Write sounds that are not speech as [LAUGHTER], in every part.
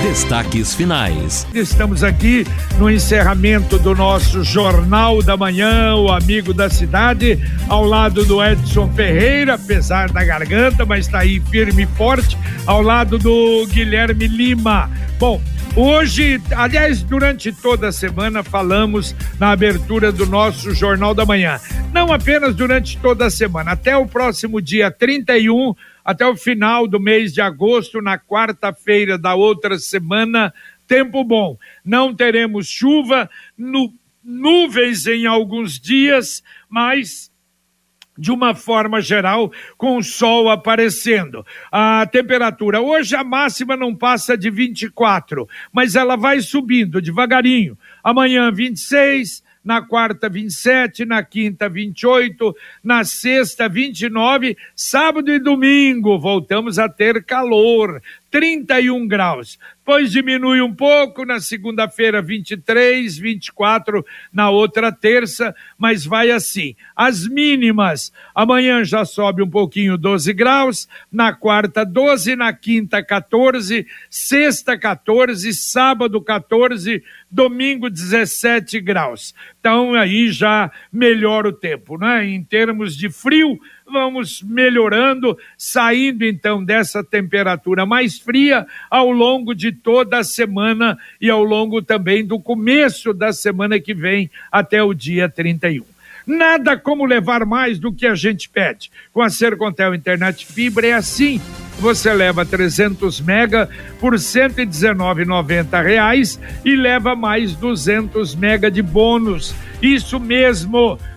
Destaques finais. Estamos aqui no encerramento do nosso Jornal da Manhã, o amigo da cidade, ao lado do Edson Ferreira, apesar da garganta, mas está aí firme e forte, ao lado do Guilherme Lima. Bom, Hoje, aliás, durante toda a semana falamos na abertura do nosso Jornal da Manhã. Não apenas durante toda a semana, até o próximo dia 31, até o final do mês de agosto, na quarta-feira da outra semana, tempo bom. Não teremos chuva, nu nuvens em alguns dias, mas de uma forma geral, com o sol aparecendo. A temperatura, hoje a máxima não passa de 24, mas ela vai subindo devagarinho. Amanhã 26, na quarta 27, na quinta 28, na sexta 29, sábado e domingo. Voltamos a ter calor, 31 graus. Depois diminui um pouco, na segunda-feira 23, 24 na outra terça, mas vai assim. As mínimas, amanhã já sobe um pouquinho 12 graus, na quarta 12, na quinta 14, sexta 14, sábado 14, domingo 17 graus. Então aí já melhora o tempo, né? Em termos de frio, vamos melhorando, saindo então dessa temperatura mais fria ao longo de toda a semana e ao longo também do começo da semana que vem até o dia 31. Nada como levar mais do que a gente pede. Com a Sercontel Internet Fibra é assim. Você leva 300 mega por 119,90 reais e leva mais 200 mega de bônus. Isso mesmo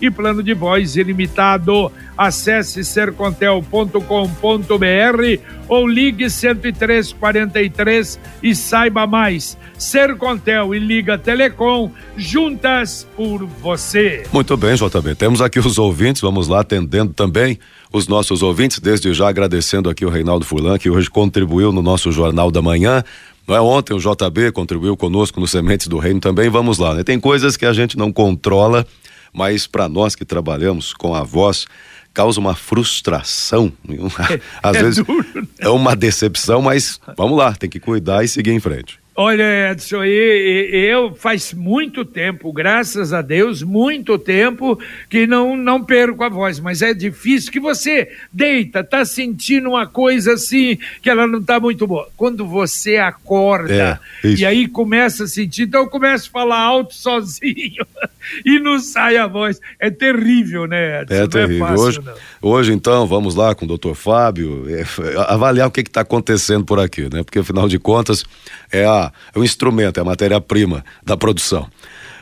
e plano de voz ilimitado. Acesse sercontel.com.br ou ligue 10343 e saiba mais. Sercontel e Liga Telecom, juntas por você. Muito bem, JB. Temos aqui os ouvintes, vamos lá atendendo também os nossos ouvintes, desde já agradecendo aqui o Reinaldo Furlan, que hoje contribuiu no nosso Jornal da Manhã. Não é ontem o JB contribuiu conosco no Sementes do Reino também. Vamos lá, né? Tem coisas que a gente não controla mas para nós que trabalhamos com a voz, causa uma frustração. [LAUGHS] Às é vezes duro, né? é uma decepção, mas vamos lá, tem que cuidar e seguir em frente. Olha, Edson, eu faz muito tempo, graças a Deus, muito tempo que não, não perco a voz, mas é difícil que você deita, tá sentindo uma coisa assim que ela não tá muito boa. Quando você acorda é, e aí começa a sentir, então eu começo a falar alto sozinho [LAUGHS] e não sai a voz. É terrível, né, Edson? É não é terrível. É fácil, hoje, não. hoje, então, vamos lá com o doutor Fábio é, avaliar o que está acontecendo por aqui, né? Porque afinal de contas é a é o instrumento, é a matéria-prima da produção.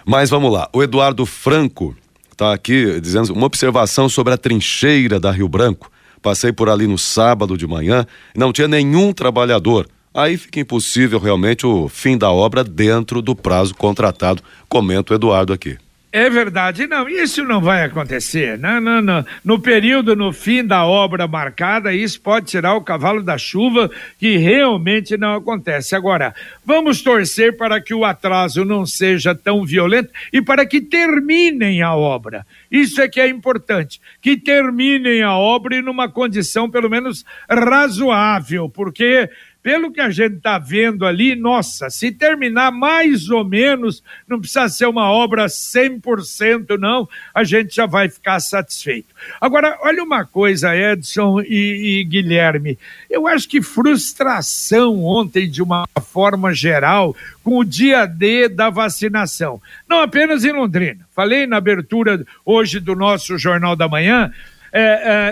Mas vamos lá, o Eduardo Franco está aqui dizendo uma observação sobre a trincheira da Rio Branco. Passei por ali no sábado de manhã não tinha nenhum trabalhador. Aí fica impossível realmente o fim da obra dentro do prazo contratado, comenta o Eduardo aqui. É verdade, não, isso não vai acontecer. Não, não, não. No período, no fim da obra marcada, isso pode tirar o cavalo da chuva, que realmente não acontece. Agora, vamos torcer para que o atraso não seja tão violento e para que terminem a obra. Isso é que é importante, que terminem a obra em numa condição pelo menos razoável, porque pelo que a gente está vendo ali, nossa, se terminar mais ou menos, não precisa ser uma obra 100%, não, a gente já vai ficar satisfeito. Agora, olha uma coisa, Edson e, e Guilherme, eu acho que frustração ontem, de uma forma geral, com o dia D da vacinação, não apenas em Londrina. Falei na abertura hoje do nosso Jornal da Manhã, é,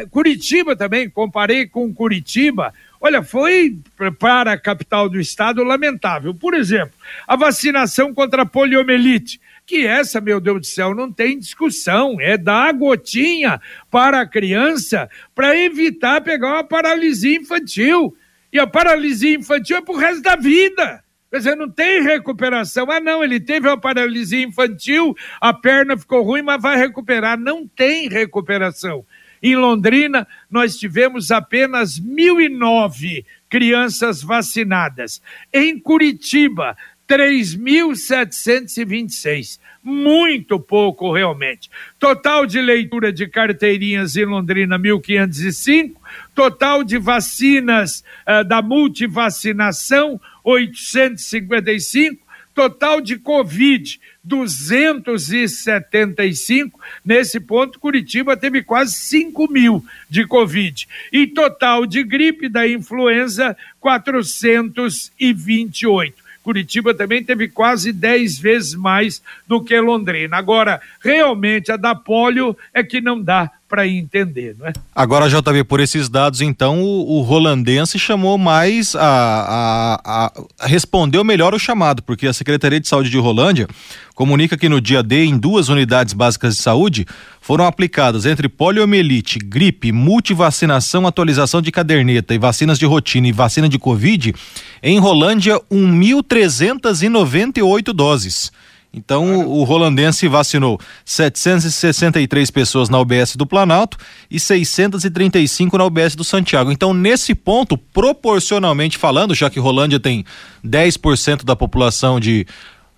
é, Curitiba também, comparei com Curitiba, Olha, foi para a capital do estado lamentável. Por exemplo, a vacinação contra a poliomielite, que essa, meu Deus do céu, não tem discussão, é dar gotinha para a criança para evitar pegar uma paralisia infantil. E a paralisia infantil é pro resto da vida. Quer dizer, não tem recuperação. Ah, não, ele teve uma paralisia infantil, a perna ficou ruim, mas vai recuperar. Não tem recuperação. Em Londrina, nós tivemos apenas 1.009 crianças vacinadas. Em Curitiba, 3.726. Muito pouco, realmente. Total de leitura de carteirinhas em Londrina, 1.505. Total de vacinas uh, da multivacinação, 855. Total de Covid, 275. Nesse ponto, Curitiba teve quase 5 mil de Covid. E total de gripe da influenza, 428. Curitiba também teve quase 10 vezes mais do que Londrina. Agora, realmente, a da polio é que não dá para entender, não é? Agora, JB, por esses dados, então, o, o rolandense chamou mais a, a, a, respondeu melhor o chamado, porque a Secretaria de Saúde de Rolândia comunica que no dia D, em duas unidades básicas de saúde, foram aplicadas entre poliomielite, gripe, multivacinação, atualização de caderneta e vacinas de rotina e vacina de Covid, em Rolândia, 1.398 doses. Então o, o rolandense vacinou 763 pessoas na UBS do Planalto e 635 na UBS do Santiago. Então, nesse ponto, proporcionalmente falando, já que Rolândia tem 10% da população de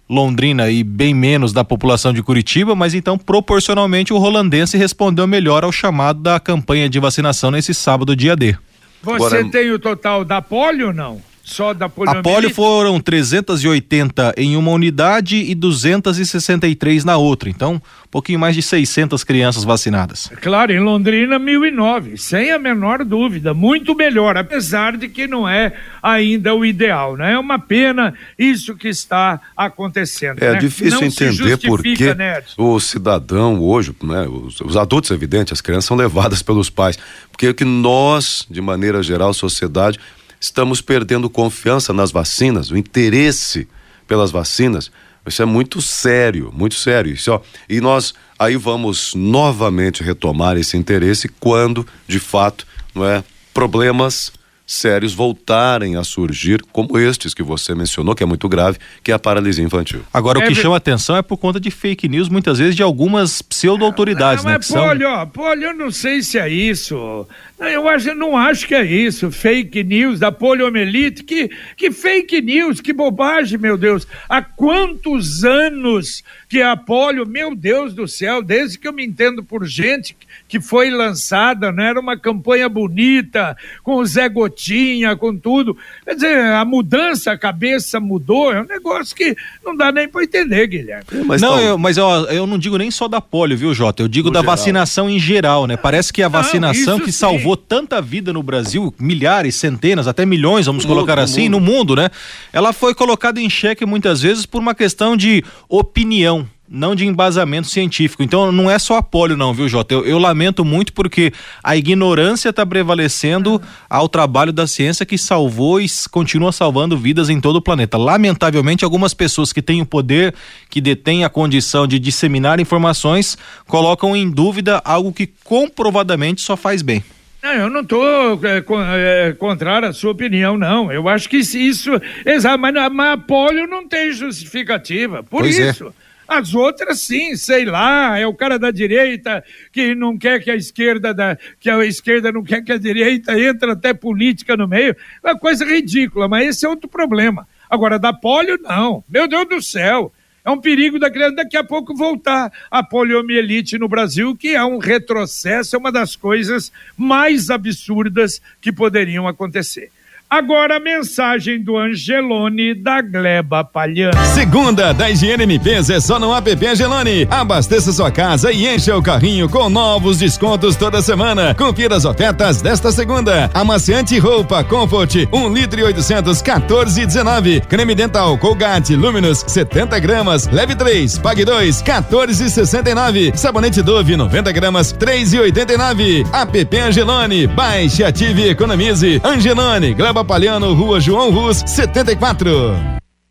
Londrina e bem menos da população de Curitiba, mas então proporcionalmente o rolandense respondeu melhor ao chamado da campanha de vacinação nesse sábado, dia D. Você Agora... tem o total da polio ou não? Só da poliomielite? A polio foram 380 em uma unidade e 263 na outra. Então, um pouquinho mais de 600 crianças vacinadas. Claro, em Londrina, 1009, sem a menor dúvida. Muito melhor, apesar de que não é ainda o ideal, né? É uma pena isso que está acontecendo. É né? difícil não entender porque né, o cidadão hoje, né, os, os adultos, evidente, as crianças são levadas [LAUGHS] pelos pais. Porque que nós, de maneira geral, sociedade, estamos perdendo confiança nas vacinas, o interesse pelas vacinas. Isso é muito sério, muito sério. Isso, ó, e nós aí vamos novamente retomar esse interesse quando, de fato, não é, problemas sérios voltarem a surgir, como estes que você mencionou, que é muito grave, que é a paralisia infantil. Agora, é, o que chama atenção é por conta de fake news, muitas vezes, de algumas pseudo-autoridades, né? Mas, Polio, são... Polio, eu não sei se é isso. Eu, acho, eu não acho que é isso. Fake news da poliomielite. Que, que fake news, que bobagem, meu Deus. Há quantos anos que a polio, meu Deus do céu, desde que eu me entendo por gente que foi lançada, não né? era uma campanha bonita, com o Zé Gotinha, com tudo. Quer dizer, a mudança, a cabeça mudou, é um negócio que não dá nem para entender, Guilherme. É, mas não, tá... eu, mas eu, eu não digo nem só da polio, viu, Jota? Eu digo no da geral. vacinação em geral, né? Parece que a vacinação não, que sim. salvou tanta vida no Brasil, milhares, centenas, até milhões, vamos no colocar mundo, assim, no mundo. no mundo, né? Ela foi colocada em xeque muitas vezes por uma questão de opinião não de embasamento científico. Então não é só a polio não, viu, Jota? Eu, eu lamento muito porque a ignorância está prevalecendo ao trabalho da ciência que salvou e continua salvando vidas em todo o planeta. Lamentavelmente, algumas pessoas que têm o poder, que detêm a condição de disseminar informações, colocam em dúvida algo que comprovadamente só faz bem. Não, eu não estou é, é, contrário à sua opinião, não. Eu acho que isso. Exato, mas, mas a polio não tem justificativa. Por pois é. isso. É. As outras, sim, sei lá, é o cara da direita que não quer que a esquerda, da, que a esquerda não quer que a direita entre até política no meio. É uma coisa ridícula, mas esse é outro problema. Agora, da polio, não. Meu Deus do céu. É um perigo da criança daqui a pouco voltar a poliomielite no Brasil, que é um retrocesso, é uma das coisas mais absurdas que poderiam acontecer. Agora a mensagem do Angelone da Gleba Palhano. Segunda da Higiene Limpeza é só no app Angelone. Abasteça sua casa e encha o carrinho com novos descontos toda semana. Confira as ofertas desta segunda. Amaciante roupa Comfort, 1 um litro e 800, 14,19. Creme dental Colgate Luminous, 70 gramas. Leve 3, pague 2, 14,69. Sabonete Dove, 90 gramas, 3,89. App Angelone. Baixe, ative e economize. Angelone, Gleba Palhano, Rua João Rus, 74.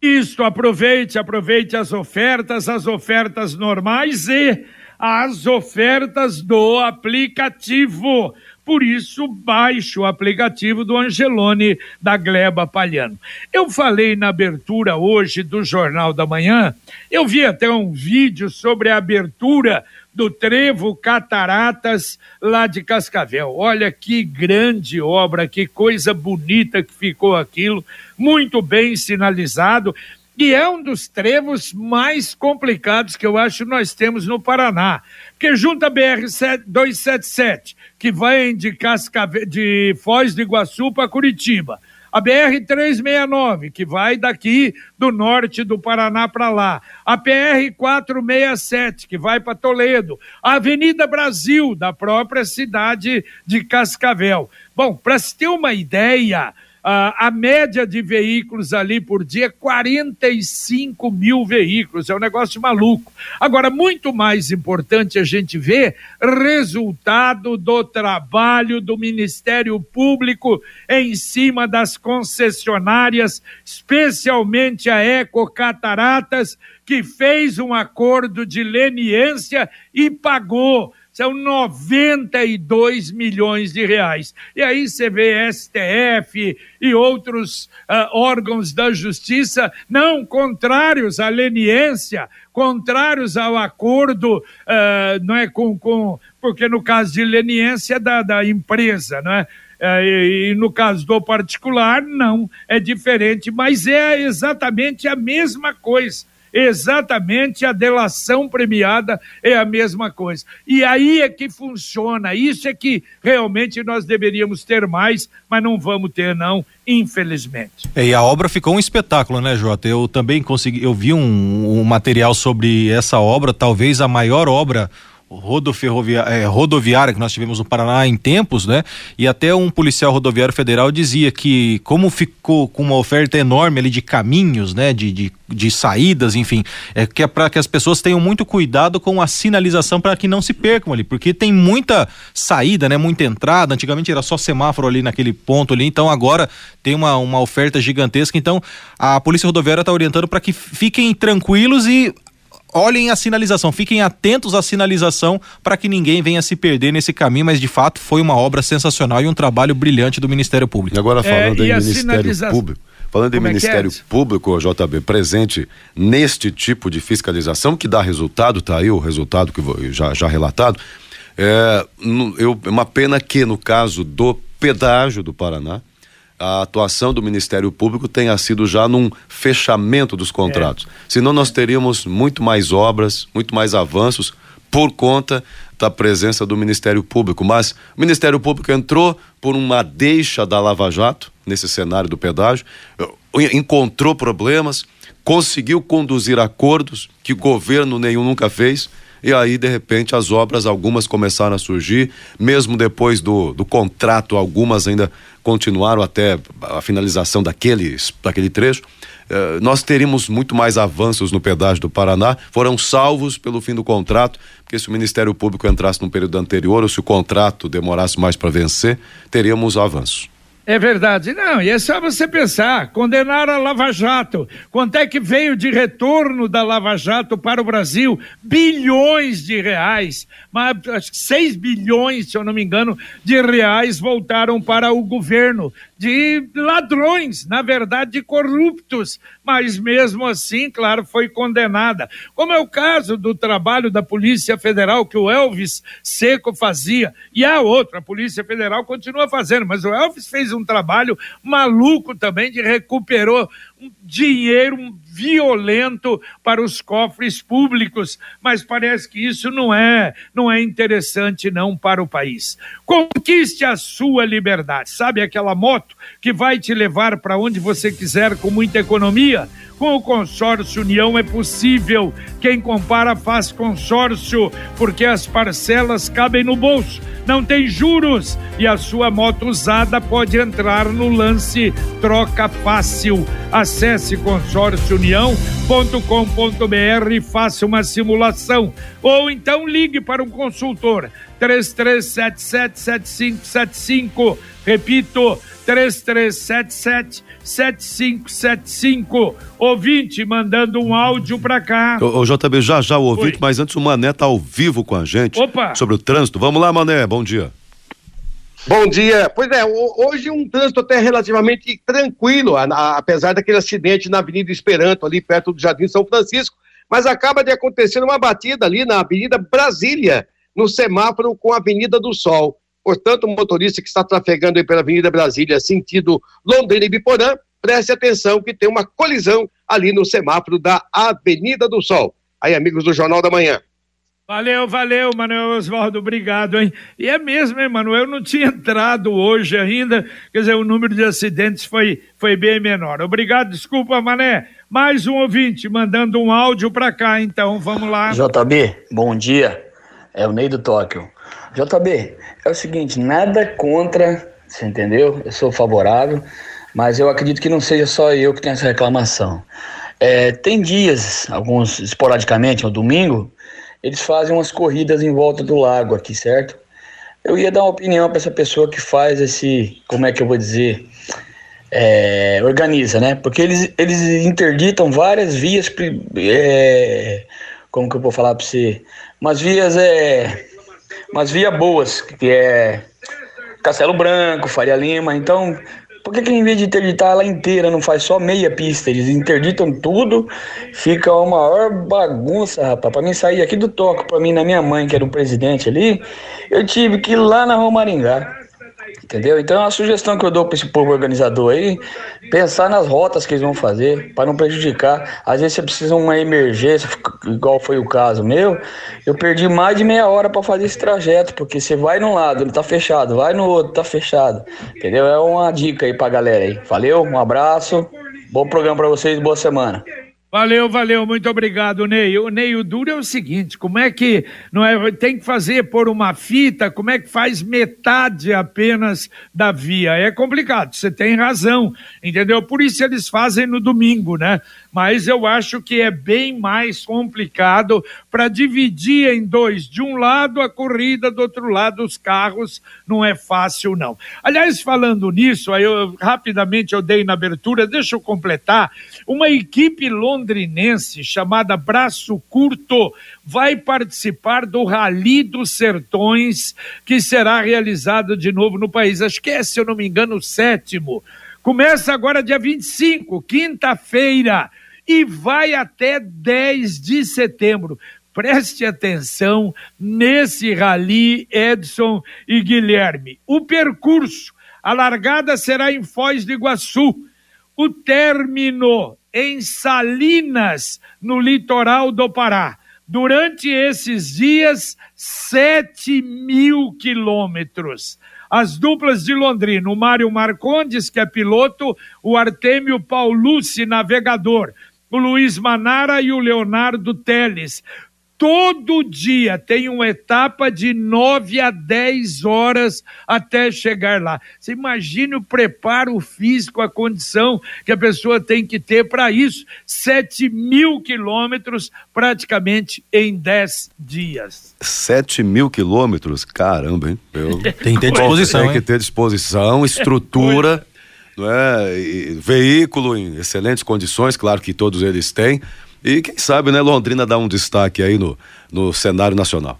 Isso, aproveite, aproveite as ofertas, as ofertas normais e as ofertas do aplicativo por isso baixe o aplicativo do Angelone da Gleba Palhano. Eu falei na abertura hoje do Jornal da Manhã, eu vi até um vídeo sobre a abertura do Trevo Cataratas, lá de Cascavel. Olha que grande obra, que coisa bonita que ficou aquilo, muito bem sinalizado. E é um dos trevos mais complicados que eu acho nós temos no Paraná. Porque junta a BR-277, que vai de, Cascavel, de Foz do Iguaçu para Curitiba a BR-369, que vai daqui do norte do Paraná para lá, a PR-467, que vai para Toledo, a Avenida Brasil, da própria cidade de Cascavel. Bom, para se ter uma ideia, Uh, a média de veículos ali por dia é 45 mil veículos, é um negócio maluco. Agora, muito mais importante a gente ver resultado do trabalho do Ministério Público em cima das concessionárias, especialmente a Eco Cataratas, que fez um acordo de leniência e pagou são 92 milhões de reais. E aí você vê STF e outros uh, órgãos da justiça, não contrários à leniência, contrários ao acordo, uh, não é com, com porque no caso de leniência é da, da empresa, não é? E, e no caso do particular, não, é diferente, mas é exatamente a mesma coisa exatamente a delação premiada é a mesma coisa. E aí é que funciona, isso é que realmente nós deveríamos ter mais, mas não vamos ter não, infelizmente. É, e a obra ficou um espetáculo, né, Jota? Eu também consegui, eu vi um, um material sobre essa obra, talvez a maior obra é, rodoviária que nós tivemos no Paraná em tempos, né? E até um policial rodoviário federal dizia que como ficou com uma oferta enorme ali de caminhos, né? De, de, de saídas, enfim, é que é para que as pessoas tenham muito cuidado com a sinalização para que não se percam ali, porque tem muita saída, né? Muita entrada. Antigamente era só semáforo ali naquele ponto ali, então agora tem uma, uma oferta gigantesca. Então a polícia rodoviária está orientando para que fiquem tranquilos e olhem a sinalização, fiquem atentos à sinalização para que ninguém venha se perder nesse caminho, mas de fato foi uma obra sensacional e um trabalho brilhante do Ministério Público. E agora falando é, em Ministério sinaliza... Público, falando Como em é, é Ministério é Público, JB, presente neste tipo de fiscalização que dá resultado, tá aí o resultado que já, já relatado, é eu, uma pena que no caso do pedágio do Paraná, a atuação do Ministério Público tenha sido já num fechamento dos contratos. É. Senão nós teríamos muito mais obras, muito mais avanços por conta da presença do Ministério Público. Mas o Ministério Público entrou por uma deixa da Lava Jato nesse cenário do pedágio, encontrou problemas, conseguiu conduzir acordos que governo nenhum nunca fez e aí, de repente, as obras, algumas começaram a surgir, mesmo depois do, do contrato, algumas ainda continuaram até a finalização daquele, daquele trecho. Eh, nós teríamos muito mais avanços no pedágio do Paraná, foram salvos pelo fim do contrato, porque se o Ministério Público entrasse no período anterior ou se o contrato demorasse mais para vencer, teríamos avanços. É verdade. Não, e é só você pensar: condenaram a Lava Jato. Quanto é que veio de retorno da Lava Jato para o Brasil? Bilhões de reais. Mas, acho que 6 bilhões, se eu não me engano, de reais voltaram para o governo de ladrões, na verdade, de corruptos, mas mesmo assim, claro, foi condenada. Como é o caso do trabalho da Polícia Federal que o Elvis Seco fazia, e a outra, a Polícia Federal continua fazendo, mas o Elvis fez um trabalho maluco também de recuperou dinheiro violento para os cofres públicos, mas parece que isso não é, não é interessante não para o país. Conquiste a sua liberdade. Sabe aquela moto que vai te levar para onde você quiser com muita economia? Com o consórcio União é possível. Quem compara faz consórcio, porque as parcelas cabem no bolso, não tem juros e a sua moto usada pode entrar no lance troca fácil. Acesse consórciounião.com.br e faça uma simulação. Ou então ligue para um consultor 33777575. Repito, 3377 7575. Ouvinte mandando um áudio pra cá. Ô, JB, já já o ouvinte, Oi. mas antes o Mané tá ao vivo com a gente. Opa! Sobre o trânsito. Vamos lá, Mané, bom dia. Bom dia. Pois é, hoje um trânsito até relativamente tranquilo, apesar daquele acidente na Avenida Esperanto, ali perto do Jardim São Francisco, mas acaba de acontecer uma batida ali na Avenida Brasília, no semáforo com a Avenida do Sol. Portanto, o motorista que está trafegando pela Avenida Brasília, sentido Londrina e Biporã, preste atenção que tem uma colisão ali no semáforo da Avenida do Sol. Aí, amigos do Jornal da Manhã. Valeu, valeu, Manuel Oswaldo, obrigado, hein? E é mesmo, hein, Manuel? Eu não tinha entrado hoje ainda, quer dizer, o número de acidentes foi, foi bem menor. Obrigado, desculpa, Mané. Mais um ouvinte mandando um áudio para cá, então, vamos lá. JB, bom dia. É o Ney do Tóquio. JB, é o seguinte, nada contra, você entendeu? Eu sou favorável, mas eu acredito que não seja só eu que tenho essa reclamação. É, tem dias, alguns esporadicamente, no domingo, eles fazem umas corridas em volta do lago aqui, certo? Eu ia dar uma opinião para essa pessoa que faz esse, como é que eu vou dizer, é, organiza, né? Porque eles, eles interditam várias vias, é, como que eu vou falar para você? Umas vias, é, umas vias boas, que é Castelo Branco, Faria Lima, então por que, que em vez de interditar ela inteira, não faz só meia pista? Eles interditam tudo, fica uma maior bagunça, rapaz. Pra mim sair aqui do toco, pra mim, na minha mãe, que era o presidente ali, eu tive que ir lá na Romaringá. Entendeu? Então uma sugestão que eu dou para esse povo organizador aí, pensar nas rotas que eles vão fazer para não prejudicar. Às vezes você precisa de uma emergência, igual foi o caso meu. Eu perdi mais de meia hora para fazer esse trajeto, porque você vai num lado, ele tá fechado, vai no outro, tá fechado. Entendeu? É uma dica aí pra galera aí. Valeu, um abraço, bom programa para vocês, boa semana. Valeu, valeu, muito obrigado, Ney. O Ney, o duro é o seguinte: como é que não é, tem que fazer por uma fita, como é que faz metade apenas da via? É complicado, você tem razão, entendeu? Por isso eles fazem no domingo, né? Mas eu acho que é bem mais complicado para dividir em dois. De um lado a corrida, do outro lado os carros, não é fácil não. Aliás, falando nisso, aí eu, rapidamente eu dei na abertura, deixa eu completar, uma equipe londrinense chamada Braço Curto vai participar do Rally dos Sertões, que será realizado de novo no país. Acho que é, se eu não me engano, o sétimo. Começa agora dia 25, quinta-feira e vai até 10 de setembro. Preste atenção nesse rally, Edson e Guilherme. O percurso, a largada será em Foz do Iguaçu, o término em Salinas, no litoral do Pará. Durante esses dias, 7 mil quilômetros. As duplas de Londrina, o Mário Marcondes, que é piloto, o Artêmio Paulucci, navegador o Luiz Manara e o Leonardo Teles. Todo dia tem uma etapa de 9 a 10 horas até chegar lá. Você imagine o preparo físico, a condição que a pessoa tem que ter para isso. 7 mil quilômetros praticamente em 10 dias. 7 mil quilômetros? Caramba, hein? Eu... tem que ter disposição. Tem que ter disposição, estrutura [LAUGHS] não é? E, veículo em excelentes condições, claro que todos eles têm. E quem sabe, né, Londrina dá um destaque aí no, no cenário nacional.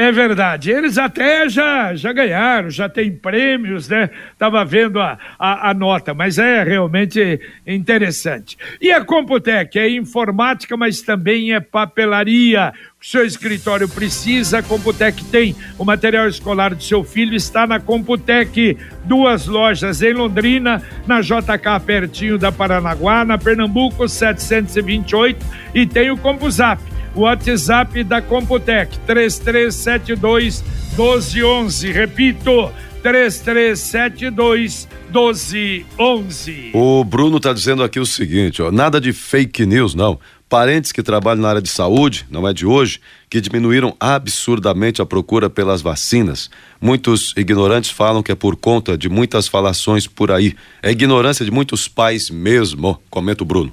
É verdade. Eles até já, já ganharam, já tem prêmios, né? Tava vendo a, a, a, nota, mas é realmente interessante. E a Computec é informática, mas também é papelaria. O seu escritório precisa, a Computec tem. O material escolar do seu filho está na Computec. Duas lojas em Londrina, na JK pertinho da Paranaguá, na Pernambuco 728 e tem o CompuZap o WhatsApp da Computec, 3372 1211. Repito, 3372 1211. O Bruno está dizendo aqui o seguinte, ó, nada de fake news não. Parentes que trabalham na área de saúde, não é de hoje, que diminuíram absurdamente a procura pelas vacinas. Muitos ignorantes falam que é por conta de muitas falações por aí. É ignorância de muitos pais mesmo, comenta o Bruno.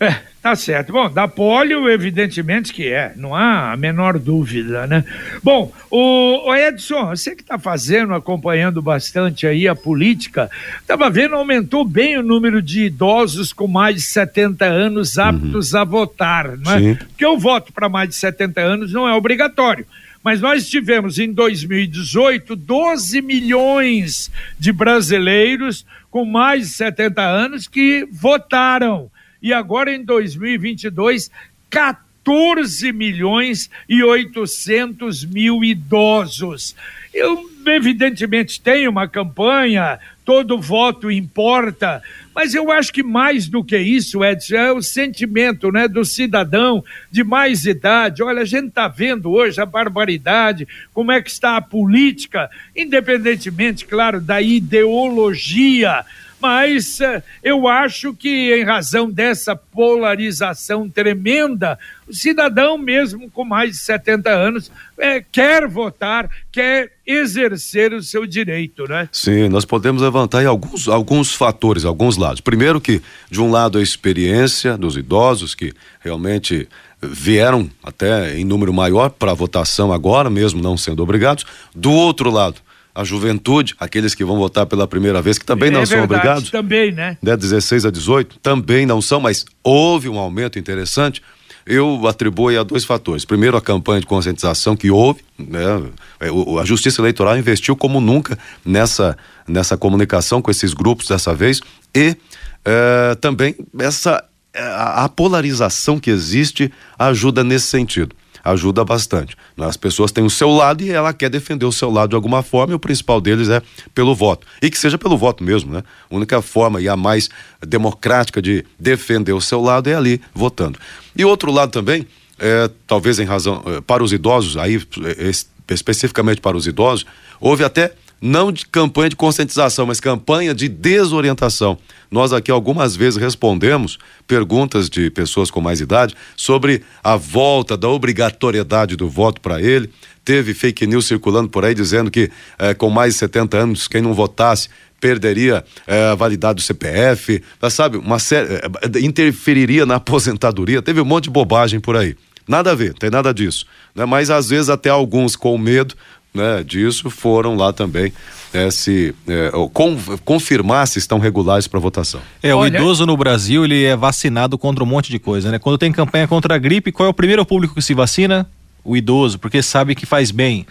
É, Tá certo. Bom, da polio, evidentemente que é, não há a menor dúvida, né? Bom, o, o Edson, você que está fazendo, acompanhando bastante aí a política, estava vendo, aumentou bem o número de idosos com mais de 70 anos aptos uhum. a votar, não é? Sim. Porque o voto para mais de 70 anos não é obrigatório Mas nós tivemos em 2018 12 milhões de brasileiros com mais de 70 anos que votaram. E agora em 2022, 14 milhões e 800 mil idosos. Eu, evidentemente, tenho uma campanha, todo voto importa, mas eu acho que mais do que isso, Edson, é o sentimento né, do cidadão de mais idade. Olha, a gente está vendo hoje a barbaridade, como é que está a política, independentemente, claro, da ideologia mas uh, eu acho que, em razão dessa polarização tremenda, o cidadão, mesmo com mais de 70 anos, é, quer votar, quer exercer o seu direito, né? Sim, nós podemos levantar alguns, alguns fatores, alguns lados. Primeiro que, de um lado, a experiência dos idosos que realmente vieram até em número maior para a votação agora, mesmo não sendo obrigados. Do outro lado, a juventude, aqueles que vão votar pela primeira vez, que também é não verdade, são obrigados. Também, né? né? 16 a 18, também não são, mas houve um aumento interessante. Eu atribuo a dois fatores. Primeiro, a campanha de conscientização que houve, né? É, a Justiça Eleitoral investiu como nunca nessa, nessa comunicação com esses grupos dessa vez e é, também essa a polarização que existe ajuda nesse sentido ajuda bastante. As pessoas têm o seu lado e ela quer defender o seu lado de alguma forma e o principal deles é pelo voto. E que seja pelo voto mesmo, né? A única forma e a mais democrática de defender o seu lado é ali votando. E outro lado também, é, talvez em razão, é, para os idosos, aí é, especificamente para os idosos, houve até não de campanha de conscientização, mas campanha de desorientação. Nós aqui algumas vezes respondemos perguntas de pessoas com mais idade sobre a volta da obrigatoriedade do voto para ele. Teve fake news circulando por aí dizendo que eh, com mais de 70 anos, quem não votasse perderia eh, a validade do CPF, sabe, uma série, eh, interferiria na aposentadoria. Teve um monte de bobagem por aí. Nada a ver, tem nada disso. Né? Mas às vezes até alguns com medo né, disso foram lá também é, se é, com, confirmar se estão regulares para votação. É, o Olha... idoso no Brasil ele é vacinado contra um monte de coisa, né? Quando tem campanha contra a gripe, qual é o primeiro público que se vacina? O idoso, porque sabe que faz bem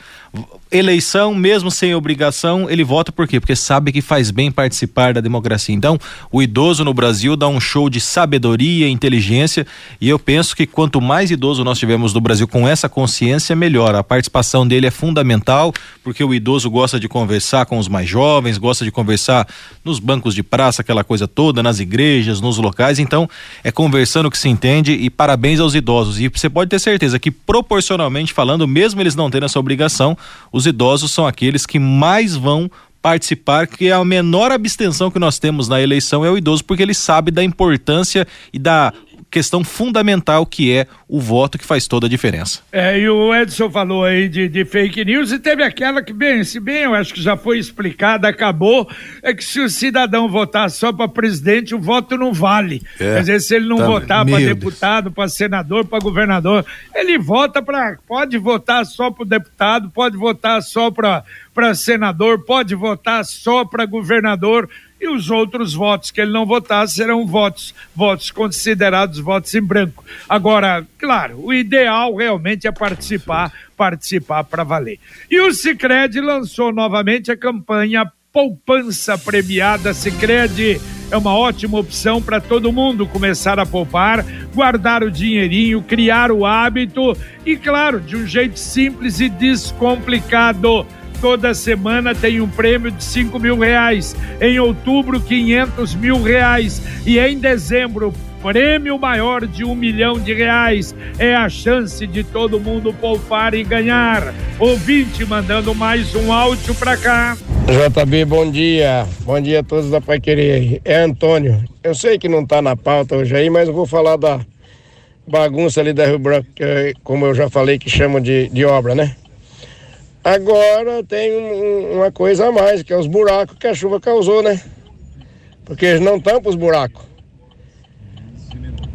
eleição, mesmo sem obrigação, ele vota por quê? Porque sabe que faz bem participar da democracia. Então, o idoso no Brasil dá um show de sabedoria, inteligência, e eu penso que quanto mais idoso nós tivermos no Brasil com essa consciência, melhor. A participação dele é fundamental, porque o idoso gosta de conversar com os mais jovens, gosta de conversar nos bancos de praça, aquela coisa toda, nas igrejas, nos locais. Então, é conversando que se entende e parabéns aos idosos. E você pode ter certeza que proporcionalmente falando, mesmo eles não tendo essa obrigação, os idosos são aqueles que mais vão participar, que a menor abstenção que nós temos na eleição é o idoso, porque ele sabe da importância e da questão fundamental que é o voto que faz toda a diferença. É, e o Edson falou aí de, de fake news e teve aquela que, bem, se bem eu acho que já foi explicada, acabou, é que se o cidadão votar só para presidente, o voto não vale. É, Quer dizer, se ele não tá, votar para deputado, para senador, para governador, ele vota para. Pode votar só para deputado, pode votar só para senador, pode votar só para governador e os outros votos que ele não votar serão votos, votos considerados votos em branco. Agora, claro, o ideal realmente é participar, participar para valer. E o Sicredi lançou novamente a campanha Poupança Premiada Sicredi é uma ótima opção para todo mundo começar a poupar, guardar o dinheirinho, criar o hábito e, claro, de um jeito simples e descomplicado toda semana tem um prêmio de 5 mil reais. Em outubro, 500 mil reais. E em dezembro, prêmio maior de um milhão de reais. É a chance de todo mundo poupar e ganhar. Ouvinte mandando mais um áudio para cá. JB, bom dia. Bom dia a todos da Pai Querer. É Antônio. Eu sei que não tá na pauta hoje aí, mas eu vou falar da bagunça ali da Rio Branco, como eu já falei, que chamam de, de obra, né? Agora tem um, uma coisa a mais, que é os buracos que a chuva causou, né? Porque eles não tampam os buracos.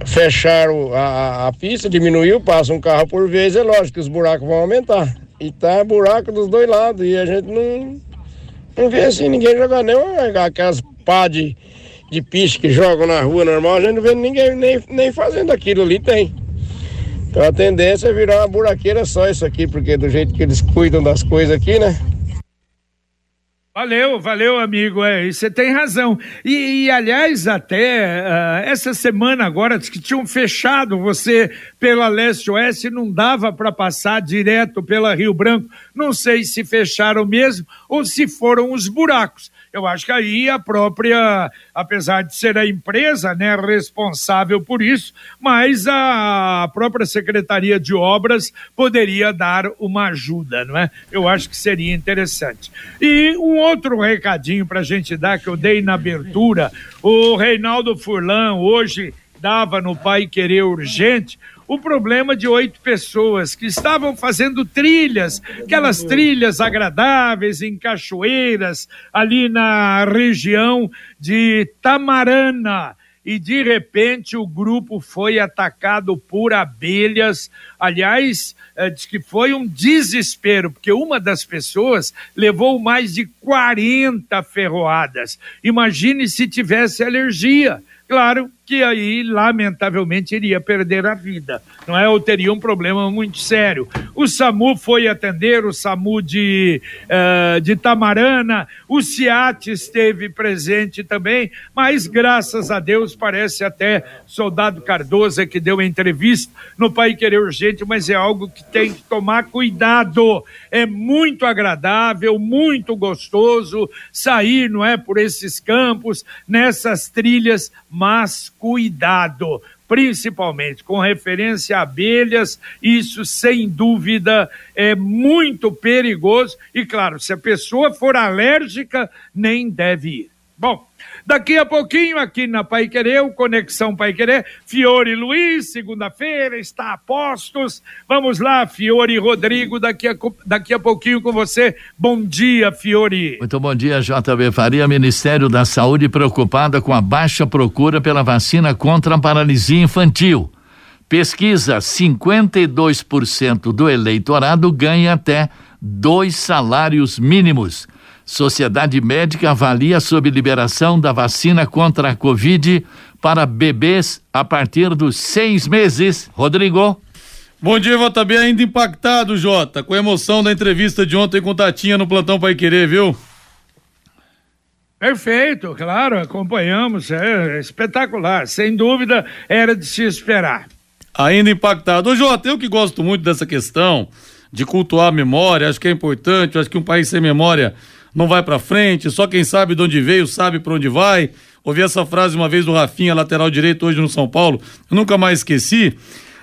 Fecharam a, a pista, diminuiu, passa um carro por vez, é lógico que os buracos vão aumentar. E tá buraco dos dois lados. E a gente não, não vê assim ninguém jogar nem aquelas pá de, de piche que jogam na rua normal, a gente não vê ninguém nem, nem fazendo aquilo ali, tem. Então a tendência é virar uma buraqueira só isso aqui, porque do jeito que eles cuidam das coisas aqui, né? Valeu, valeu, amigo. É, você tem razão. E, e aliás, até uh, essa semana agora, que tinham fechado você pela leste-oeste, não dava para passar direto pela Rio Branco. Não sei se fecharam mesmo ou se foram os buracos. Eu acho que aí a própria, apesar de ser a empresa né, responsável por isso, mas a própria Secretaria de Obras poderia dar uma ajuda, não é? Eu acho que seria interessante. E um outro recadinho para a gente dar, que eu dei na abertura, o Reinaldo Furlan hoje dava no Pai Querer Urgente o problema de oito pessoas que estavam fazendo trilhas, aquelas trilhas agradáveis em cachoeiras, ali na região de Tamarana. E de repente o grupo foi atacado por abelhas. Aliás, é, diz que foi um desespero, porque uma das pessoas levou mais de 40 ferroadas. Imagine se tivesse alergia. Claro que aí, lamentavelmente, iria perder a vida, não é? Ou teria um problema muito sério. O SAMU foi atender, o SAMU de, uh, de Tamarana, o CIAT esteve presente também, mas graças a Deus, parece até soldado Cardoso que deu entrevista no Pai Querer Urgente, mas é algo que tem que tomar cuidado. É muito agradável, muito gostoso sair, não é, por esses campos, nessas trilhas, mas cuidado, principalmente com referência a abelhas, isso sem dúvida é muito perigoso e, claro, se a pessoa for alérgica, nem deve ir. Bom, Daqui a pouquinho, aqui na Pai Querer, o Conexão Pai Querer, Fiore Luiz, segunda-feira, está a postos. Vamos lá, Fiore Rodrigo, daqui a, daqui a pouquinho com você. Bom dia, Fiore. Muito bom dia, JB Faria. Ministério da Saúde preocupada com a baixa procura pela vacina contra a paralisia infantil. Pesquisa: 52% do eleitorado ganha até dois salários mínimos. Sociedade Médica avalia sobre liberação da vacina contra a Covid para bebês a partir dos seis meses. Rodrigo. Bom dia, vou também ainda impactado, Jota, com a emoção da entrevista de ontem com Tatinha no Plantão Pai Querer, viu? Perfeito, claro, acompanhamos, é espetacular, sem dúvida era de se esperar. Ainda impactado. Ô, Jota, eu que gosto muito dessa questão de cultuar a memória, acho que é importante, acho que um país sem memória não vai para frente, só quem sabe de onde veio sabe para onde vai. Ouvi essa frase uma vez do Rafinha, lateral direito, hoje no São Paulo, eu nunca mais esqueci.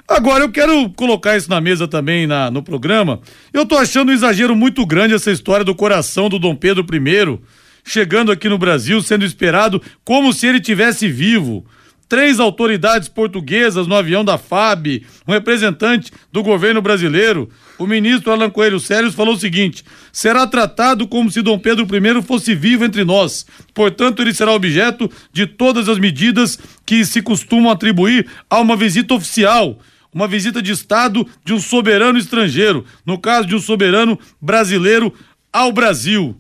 Agora, eu quero colocar isso na mesa também na, no programa. Eu tô achando um exagero muito grande essa história do coração do Dom Pedro I chegando aqui no Brasil, sendo esperado como se ele tivesse vivo três autoridades portuguesas no avião da FAB, um representante do governo brasileiro. O ministro Alan Coelho Sérios falou o seguinte: será tratado como se Dom Pedro I fosse vivo entre nós. Portanto, ele será objeto de todas as medidas que se costumam atribuir a uma visita oficial. Uma visita de Estado de um soberano estrangeiro, no caso de um soberano brasileiro ao Brasil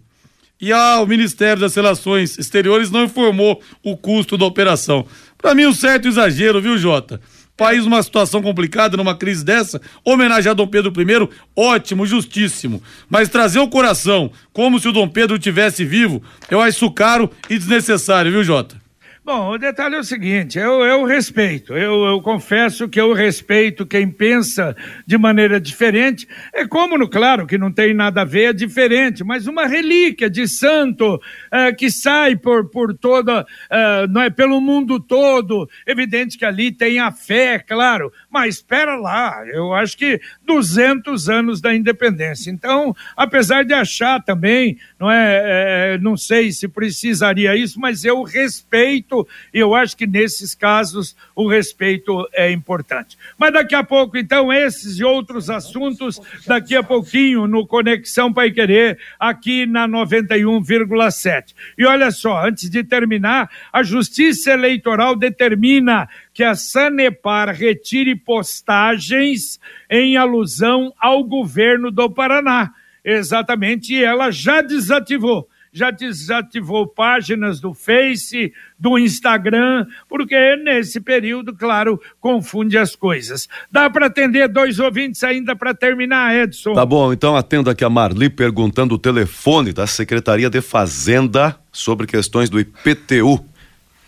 e ao Ministério das Relações Exteriores não informou o custo da operação. Para mim, um certo exagero, viu, Jota? País numa situação complicada, numa crise dessa, homenagear Dom Pedro I, ótimo, justíssimo. Mas trazer o coração como se o Dom Pedro tivesse vivo, eu acho caro e desnecessário, viu, Jota? Bom, o detalhe é o seguinte: eu, eu respeito, eu, eu, confesso que eu respeito quem pensa de maneira diferente. É como, no, claro, que não tem nada a ver, é diferente, mas uma relíquia de santo é, que sai por, por toda, é, não é, pelo mundo todo. Evidente que ali tem a fé, claro, mas espera lá, eu acho que 200 anos da independência. Então, apesar de achar também, não é, é não sei se precisaria isso, mas eu respeito respeito, e eu acho que nesses casos o respeito é importante. Mas daqui a pouco, então, esses e outros assuntos, daqui a pouquinho no Conexão Pai Querer, aqui na 91,7. E olha só, antes de terminar, a Justiça Eleitoral determina que a Sanepar retire postagens em alusão ao governo do Paraná. Exatamente, e ela já desativou já desativou páginas do Face, do Instagram, porque nesse período, claro, confunde as coisas. Dá para atender dois ouvintes ainda para terminar, Edson? Tá bom, então atendo aqui a Marli perguntando o telefone da Secretaria de Fazenda sobre questões do IPTU.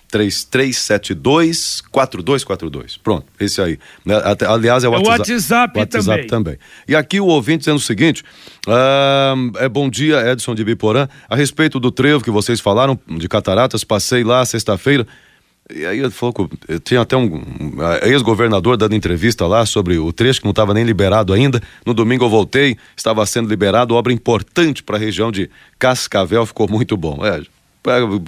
3372 4242. Pronto, esse aí. Né? Aliás, é o WhatsApp, o WhatsApp, WhatsApp também. também. E aqui o ouvinte dizendo o seguinte: uh, é bom dia, Edson de Biporã. A respeito do trevo que vocês falaram de cataratas, passei lá sexta-feira. E aí ele falou que tinha até um, um ex-governador dando entrevista lá sobre o trecho que não estava nem liberado ainda. No domingo eu voltei, estava sendo liberado, obra importante para a região de Cascavel, ficou muito bom. É,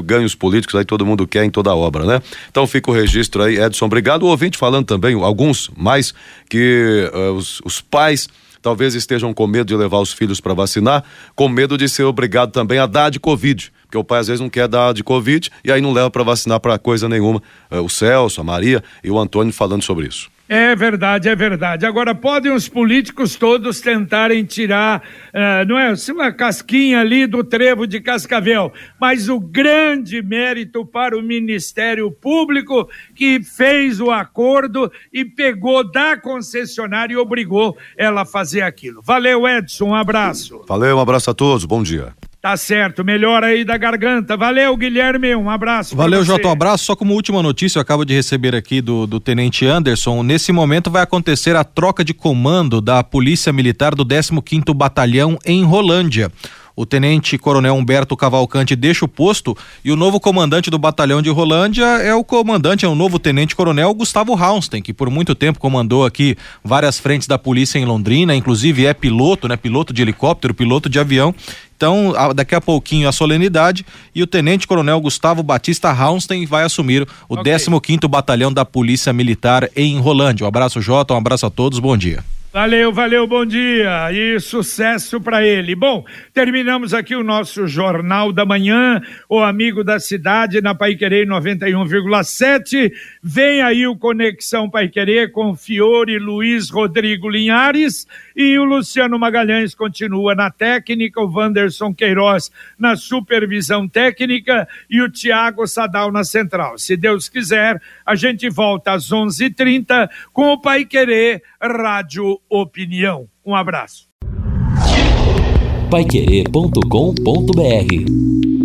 ganhos políticos aí todo mundo quer em toda obra, né? Então fica o registro aí, Edson, obrigado. O ouvinte falando também, alguns mais, que uh, os, os pais talvez estejam com medo de levar os filhos para vacinar, com medo de ser obrigado também a dar de Covid. Porque o pai às vezes não quer dar de Covid e aí não leva para vacinar para coisa nenhuma. Uh, o Celso, a Maria e o Antônio falando sobre isso. É verdade, é verdade. Agora, podem os políticos todos tentarem tirar, uh, não é, uma casquinha ali do trevo de Cascavel, mas o grande mérito para o Ministério Público que fez o acordo e pegou da concessionária e obrigou ela a fazer aquilo. Valeu, Edson, um abraço. Valeu, um abraço a todos, bom dia. Tá certo, melhor aí da garganta. Valeu, Guilherme, um abraço. Valeu, Jota, um abraço. Só como última notícia, eu acabo de receber aqui do, do Tenente Anderson. Nesse momento vai acontecer a troca de comando da Polícia Militar do 15º Batalhão em Rolândia. O tenente coronel Humberto Cavalcante deixa o posto e o novo comandante do batalhão de Rolândia é o comandante, é o novo tenente coronel Gustavo Raunsten, que por muito tempo comandou aqui várias frentes da polícia em Londrina, inclusive é piloto, né? Piloto de helicóptero, piloto de avião. Então, daqui a pouquinho a solenidade e o Tenente Coronel Gustavo Batista Raunsten vai assumir o okay. 15º Batalhão da Polícia Militar em Rolândia. Um abraço, Jota, um abraço a todos, bom dia. Valeu, valeu, bom dia e sucesso para ele. Bom, terminamos aqui o nosso Jornal da Manhã, o amigo da cidade na Paiquerê 91,7. Vem aí o Conexão Paiquerê com Fiore Luiz Rodrigo Linhares e o Luciano Magalhães continua na técnica, o Wanderson Queiroz na supervisão técnica e o Tiago Sadal na central. Se Deus quiser, a gente volta às 11:30 com o Paiquerê Rádio Opinião. Um abraço. Paiquerê.com.br